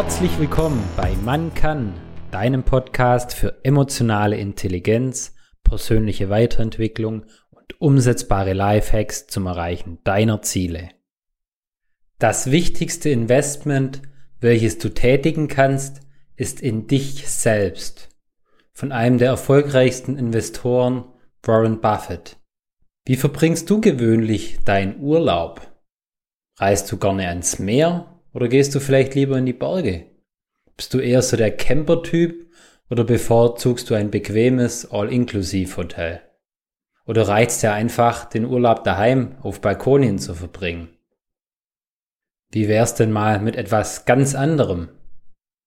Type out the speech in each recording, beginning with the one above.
Herzlich willkommen bei Man kann, deinem Podcast für emotionale Intelligenz, persönliche Weiterentwicklung und umsetzbare Lifehacks zum Erreichen deiner Ziele. Das wichtigste Investment, welches du tätigen kannst, ist in dich selbst. Von einem der erfolgreichsten Investoren, Warren Buffett. Wie verbringst du gewöhnlich deinen Urlaub? Reist du gerne ans Meer oder gehst du vielleicht lieber in die Berge? Bist du eher so der Camper-Typ oder bevorzugst du ein bequemes All-Inclusive-Hotel? Oder reizt dir einfach, den Urlaub daheim auf Balkonien zu verbringen? Wie wär's denn mal mit etwas ganz anderem?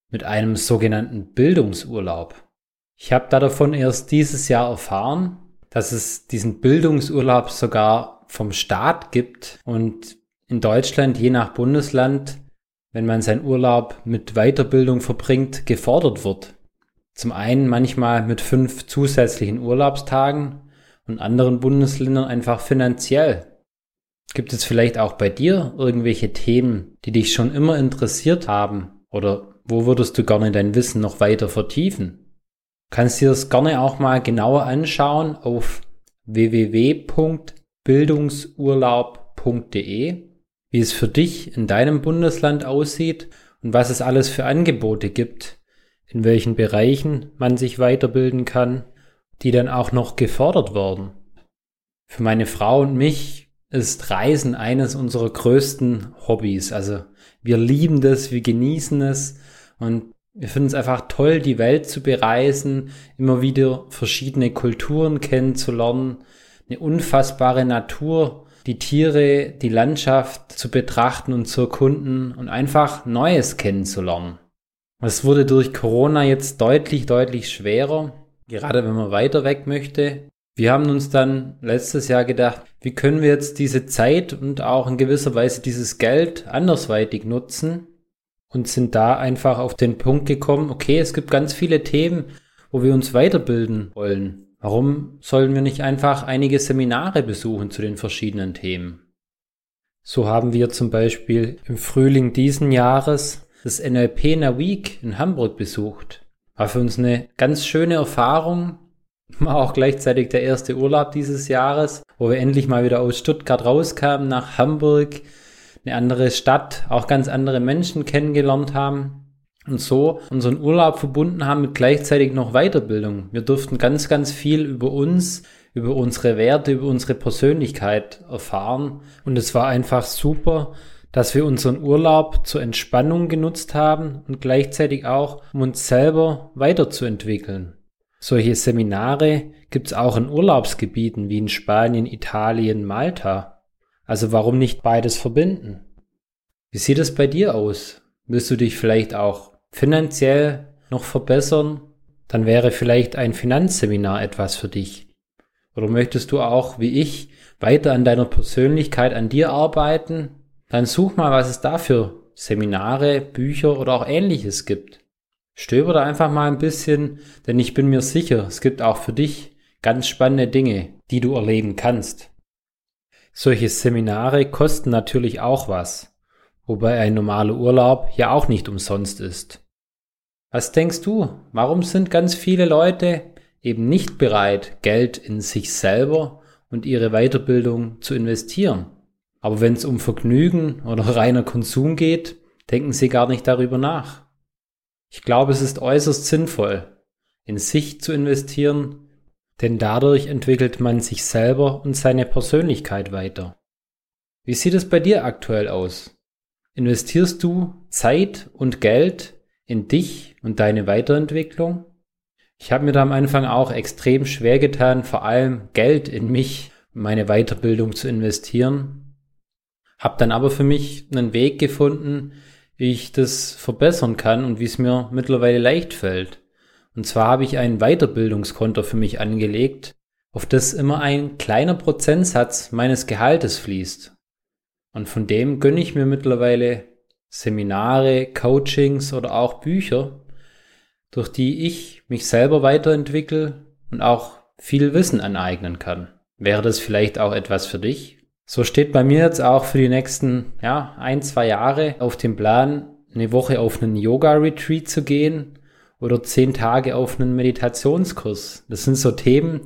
Mit einem sogenannten Bildungsurlaub. Ich habe da davon erst dieses Jahr erfahren, dass es diesen Bildungsurlaub sogar vom Staat gibt und in Deutschland je nach Bundesland wenn man seinen Urlaub mit Weiterbildung verbringt, gefordert wird. Zum einen manchmal mit fünf zusätzlichen Urlaubstagen und anderen Bundesländern einfach finanziell. Gibt es vielleicht auch bei dir irgendwelche Themen, die dich schon immer interessiert haben oder wo würdest du gerne dein Wissen noch weiter vertiefen? Kannst dir das gerne auch mal genauer anschauen auf www.bildungsurlaub.de wie es für dich in deinem Bundesland aussieht und was es alles für Angebote gibt, in welchen Bereichen man sich weiterbilden kann, die dann auch noch gefordert werden. Für meine Frau und mich ist Reisen eines unserer größten Hobbys. Also wir lieben das, wir genießen es und wir finden es einfach toll, die Welt zu bereisen, immer wieder verschiedene Kulturen kennenzulernen, eine unfassbare Natur die Tiere, die Landschaft zu betrachten und zu erkunden und einfach Neues kennenzulernen. Es wurde durch Corona jetzt deutlich, deutlich schwerer, gerade wenn man weiter weg möchte. Wir haben uns dann letztes Jahr gedacht, wie können wir jetzt diese Zeit und auch in gewisser Weise dieses Geld andersweitig nutzen und sind da einfach auf den Punkt gekommen, okay, es gibt ganz viele Themen, wo wir uns weiterbilden wollen. Warum sollen wir nicht einfach einige Seminare besuchen zu den verschiedenen Themen? So haben wir zum Beispiel im Frühling diesen Jahres das NLP in a Week in Hamburg besucht. War für uns eine ganz schöne Erfahrung. War auch gleichzeitig der erste Urlaub dieses Jahres, wo wir endlich mal wieder aus Stuttgart rauskamen nach Hamburg, eine andere Stadt, auch ganz andere Menschen kennengelernt haben und so unseren Urlaub verbunden haben mit gleichzeitig noch Weiterbildung. Wir durften ganz, ganz viel über uns, über unsere Werte, über unsere Persönlichkeit erfahren. Und es war einfach super, dass wir unseren Urlaub zur Entspannung genutzt haben und gleichzeitig auch, um uns selber weiterzuentwickeln. Solche Seminare gibt's auch in Urlaubsgebieten wie in Spanien, Italien, Malta. Also warum nicht beides verbinden? Wie sieht es bei dir aus? Willst du dich vielleicht auch finanziell noch verbessern, dann wäre vielleicht ein Finanzseminar etwas für dich. Oder möchtest du auch, wie ich, weiter an deiner Persönlichkeit, an dir arbeiten? Dann such mal, was es da für Seminare, Bücher oder auch ähnliches gibt. Stöber da einfach mal ein bisschen, denn ich bin mir sicher, es gibt auch für dich ganz spannende Dinge, die du erleben kannst. Solche Seminare kosten natürlich auch was, wobei ein normaler Urlaub ja auch nicht umsonst ist. Was denkst du, warum sind ganz viele Leute eben nicht bereit, Geld in sich selber und ihre Weiterbildung zu investieren? Aber wenn es um Vergnügen oder reiner Konsum geht, denken sie gar nicht darüber nach. Ich glaube, es ist äußerst sinnvoll, in sich zu investieren, denn dadurch entwickelt man sich selber und seine Persönlichkeit weiter. Wie sieht es bei dir aktuell aus? Investierst du Zeit und Geld in dich und deine Weiterentwicklung? Ich habe mir da am Anfang auch extrem schwer getan, vor allem Geld in mich, meine Weiterbildung zu investieren. Hab dann aber für mich einen Weg gefunden, wie ich das verbessern kann und wie es mir mittlerweile leicht fällt. Und zwar habe ich ein Weiterbildungskonto für mich angelegt, auf das immer ein kleiner Prozentsatz meines Gehaltes fließt. Und von dem gönne ich mir mittlerweile Seminare, Coachings oder auch Bücher, durch die ich mich selber weiterentwickle und auch viel Wissen aneignen kann. Wäre das vielleicht auch etwas für dich? So steht bei mir jetzt auch für die nächsten ja, ein, zwei Jahre auf dem Plan, eine Woche auf einen Yoga-Retreat zu gehen oder zehn Tage auf einen Meditationskurs. Das sind so Themen,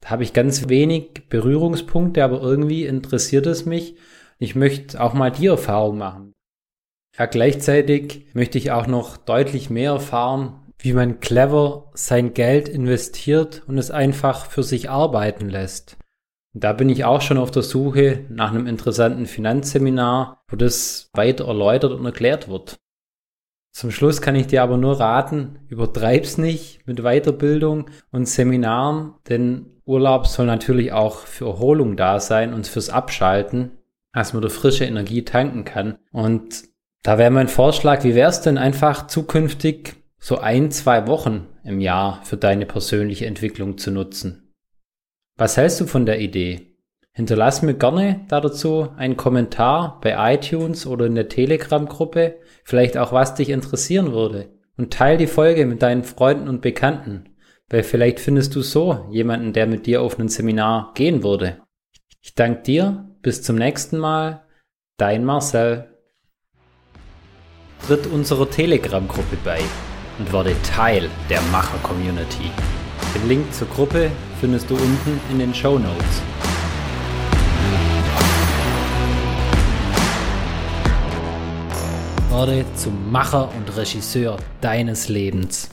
da habe ich ganz wenig Berührungspunkte, aber irgendwie interessiert es mich. Ich möchte auch mal die Erfahrung machen. Ja, gleichzeitig möchte ich auch noch deutlich mehr erfahren, wie man clever sein Geld investiert und es einfach für sich arbeiten lässt. Da bin ich auch schon auf der Suche nach einem interessanten Finanzseminar, wo das weiter erläutert und erklärt wird. Zum Schluss kann ich dir aber nur raten, übertreib's nicht mit Weiterbildung und Seminaren, denn Urlaub soll natürlich auch für Erholung da sein und fürs Abschalten, dass man da frische Energie tanken kann. Und da wäre mein Vorschlag, wie wär's denn einfach zukünftig so ein, zwei Wochen im Jahr für deine persönliche Entwicklung zu nutzen? Was hältst du von der Idee? Hinterlass mir gerne dazu einen Kommentar bei iTunes oder in der Telegram-Gruppe, vielleicht auch was dich interessieren würde. Und teil die Folge mit deinen Freunden und Bekannten, weil vielleicht findest du so jemanden, der mit dir auf ein Seminar gehen würde. Ich danke dir, bis zum nächsten Mal, dein Marcel. Tritt unserer Telegram-Gruppe bei und werde Teil der Macher-Community. Den Link zur Gruppe findest du unten in den Show Notes. Werde zum Macher und Regisseur deines Lebens.